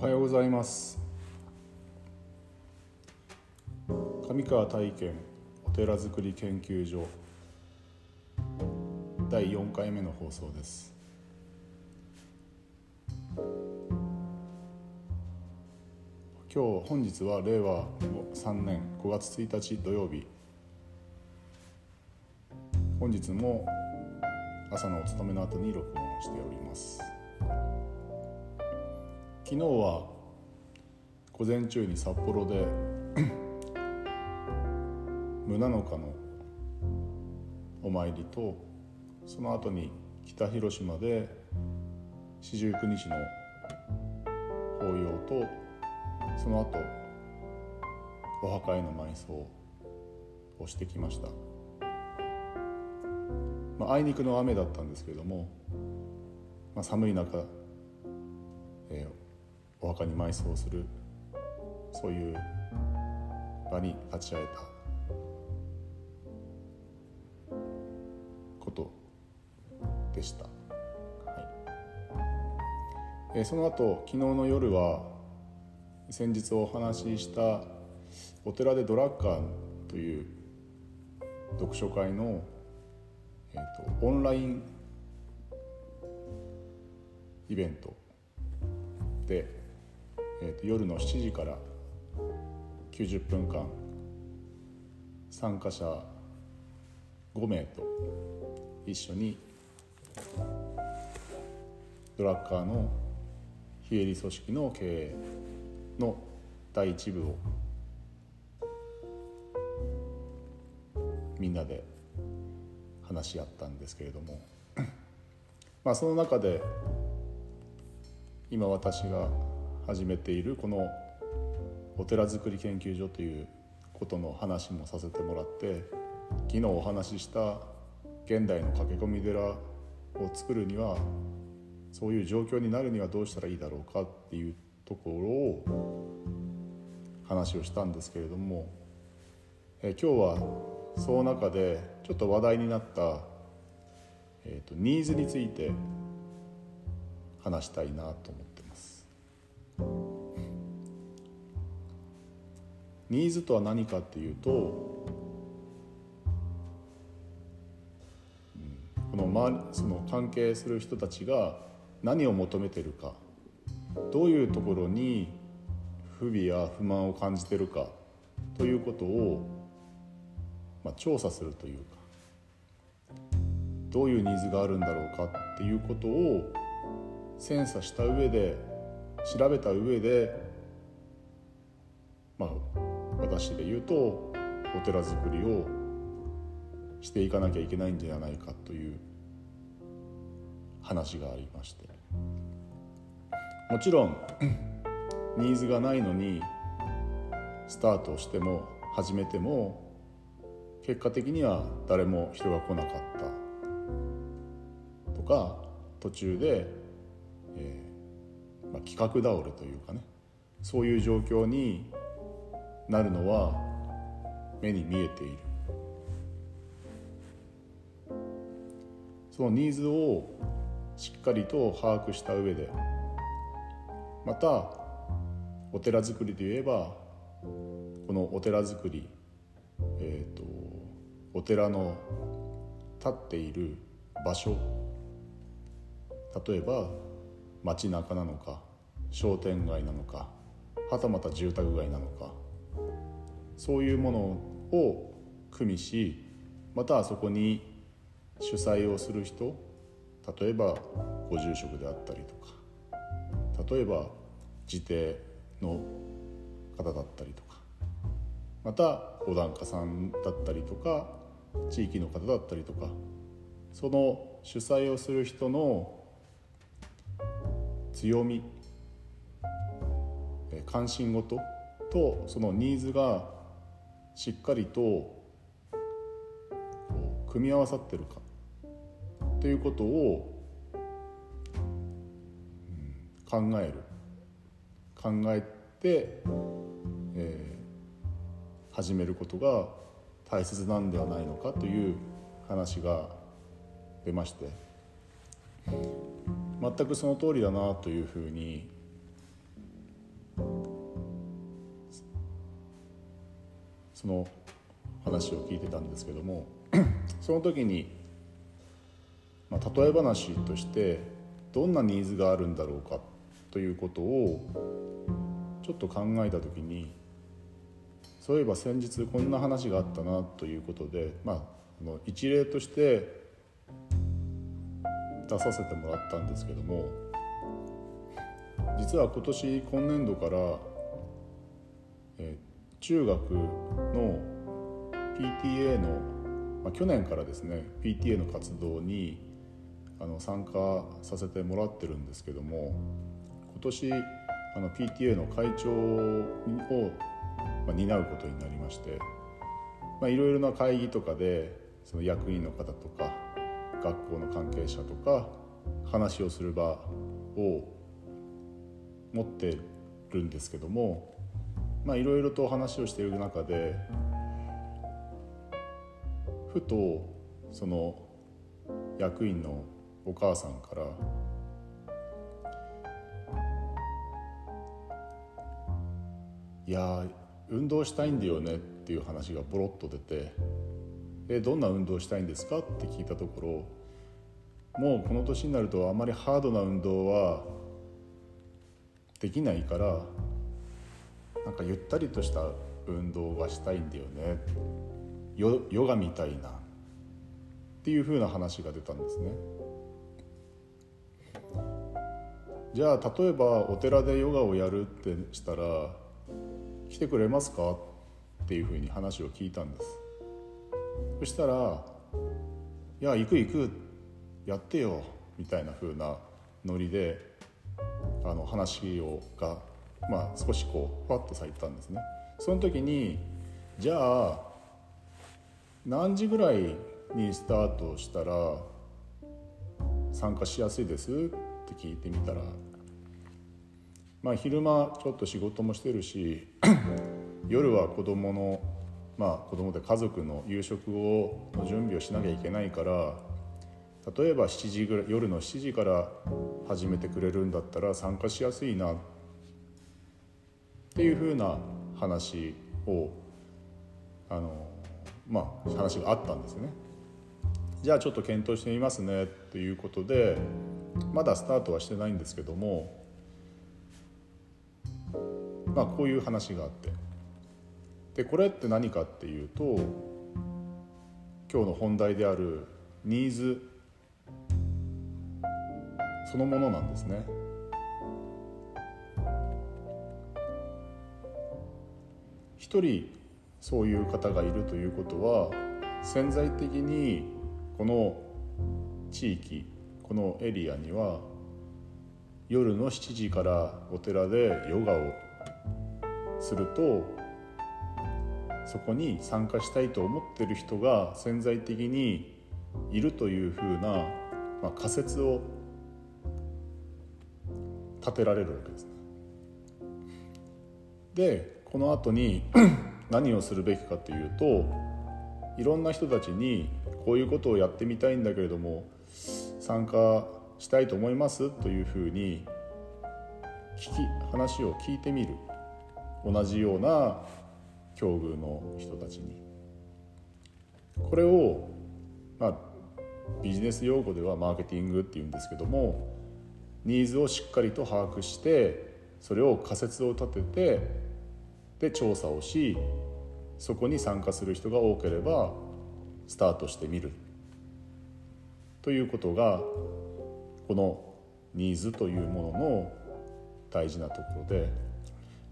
おはようございます。上川体験お寺づくり研究所第4回目の放送です。今日本日は令和3年5月1日土曜日。本日も朝のお勤めの後に録音しております。昨日は午前中に札幌で 宗の花のお参りとその後に北広島で四十九日の法要とその後お墓への埋葬をしてきました、まあ、あいにくの雨だったんですけれども、まあ、寒い中、えー、お墓に埋葬する。そういう場に立ち会えた。ことでした、はい。えー、その後昨日の夜は先日お話ししたお寺でドラッカーという読書会の、えーと、オンラインイベントでえーと、夜の7時から90分間参加者5名と一緒にドラッカーの非営利組織の経営の第一部をみんなで話し合ったんですけれどもまあその中で今私が始めているこのお寺づくり研究所ということの話もさせてもらって昨日お話しした現代の駆け込み寺を作るにはそういう状況になるにはどうしたらいいだろうかっていうところを話をしたんですけれどもえ今日はその中でちょっと話題になった、えーと、ニーズについて話したいなと思っニーズとは何かっていうと、この周りその関係する人たちが何を求めてるかどういうところに不備や不満を感じてるかということを、まあ、調査するというかどういうニーズがあるんだろうかっていうことを精査した上で調べた上でまあ私で言うとお寺づくりをしていかなきゃいけないんじゃないかという話がありまして。もちろんニーズがないのにスタートしても始めても結果的には誰も人が来なかったとか途中で、えーまあ、企画倒れというかねそういう状況になるのは目に見えている。そのニーズをしっかりと把握した上でまたお寺づくりで言えばこのお寺づくり、えーと、お寺の立っている場所例えば街中なのか商店街なのかはたまた住宅街なのかそういうものを組みしまたそこに主催をする人例えばご住職であったりとか例えば自邸の方だったりとかまたお檀家さんだったりとか地域の方だったりとかその主催をする人の強み関心事とそのニーズがしっかりと組み合わさってるか。ということを、考える。考えて、えー、始めることが大切なんではないのかという話が出まして。全くその通りだなというふうにその話を聞いてたんですけども その時に、まあ、例え話としてどんなニーズがあるんだろうかということをちょっと考えた時にそういえば先日こんな話があったなということで、まあ、の一例として出させてもらったんですけども実は今年今年度から、えー、中学の PTA の、まあ、去年からですね PTA の活動にあの参加させてもらってるんですけども今年あの PTA の会長を、まあ、担うことになりましていろいろな会議とかでその役員の方とか学校の関係者とか話をする場を持ってるんですけどもまあいろいろと話をしている中でふとその役員のお母さんから「いや運動したいんだよね」っていう話がボロッと出て「えどんな運動したいんですか?」って聞いたところもうこの年になるとあまりハードな運動はできないからなんかゆったりとした運動がしたいんだよねヨヨガみたいなっていうふうな話が出たんですね。じゃあ例えばお寺でヨガをやるってしたら来てくれますかっていうふうに話を聞いたんですそしたら「いや行く行くやってよ」みたいなふうなノリであの話をが、まあ、少しこうふわっと咲いたんですね。その時にじゃあ何時ぐらいにスタートしたら参加しやすいです？って聞いてみたらまあ昼間ちょっと仕事もしてるし 夜は子供のまあ子供で家族の夕食をの準備をしなきゃいけないから例えば7時ぐらい夜の7時から始めてくれるんだったら参加しやすいな。ってていうふうな話をあのまあ話があったんですよね。じゃあちょっと検討してみますねっていうことでまだスタートはしてないんですけどもまあこういう話があってでこれって何かっていうと今日の本題であるニーズそのものなんですね。一人そういう方がいるということは潜在的にこの地域このエリアには夜の7時からお寺でヨガをするとそこに参加したいと思ってる人が潜在的にいるというふうな、まあ、仮説を立てられるわけですね。でこの後に 何をするべきかというといろんな人たちにこういうことをやってみたいんだけれども参加したいと思いますというふうに聞き話を聞いてみる。同じような境遇の人たちに。これを、まあ、ビジネス用語ではマーケティングっていうんですけどもニーズをしっかりと把握してそれを仮説を立ててで調査をしそこに参加する人が多ければスタートしてみる。ということがこのニーズというものの大事なところで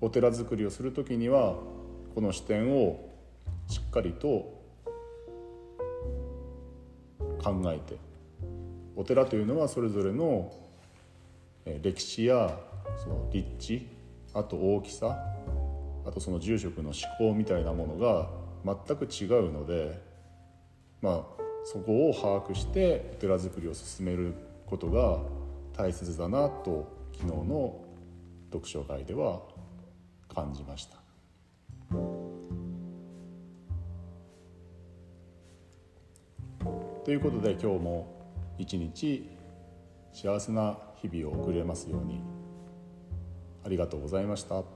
お寺づくりをする時にはこの視点をしっかりと考えてお寺というのはそれぞれの歴史やその立地あと大きさあとその住職の思考みたいなものが全く違うのでまあそこを把握してお寺づくりを進めることが大切だなと昨日の読書会では感じました。ということで今日も一日幸せな日々を送れますようにありがとうございました。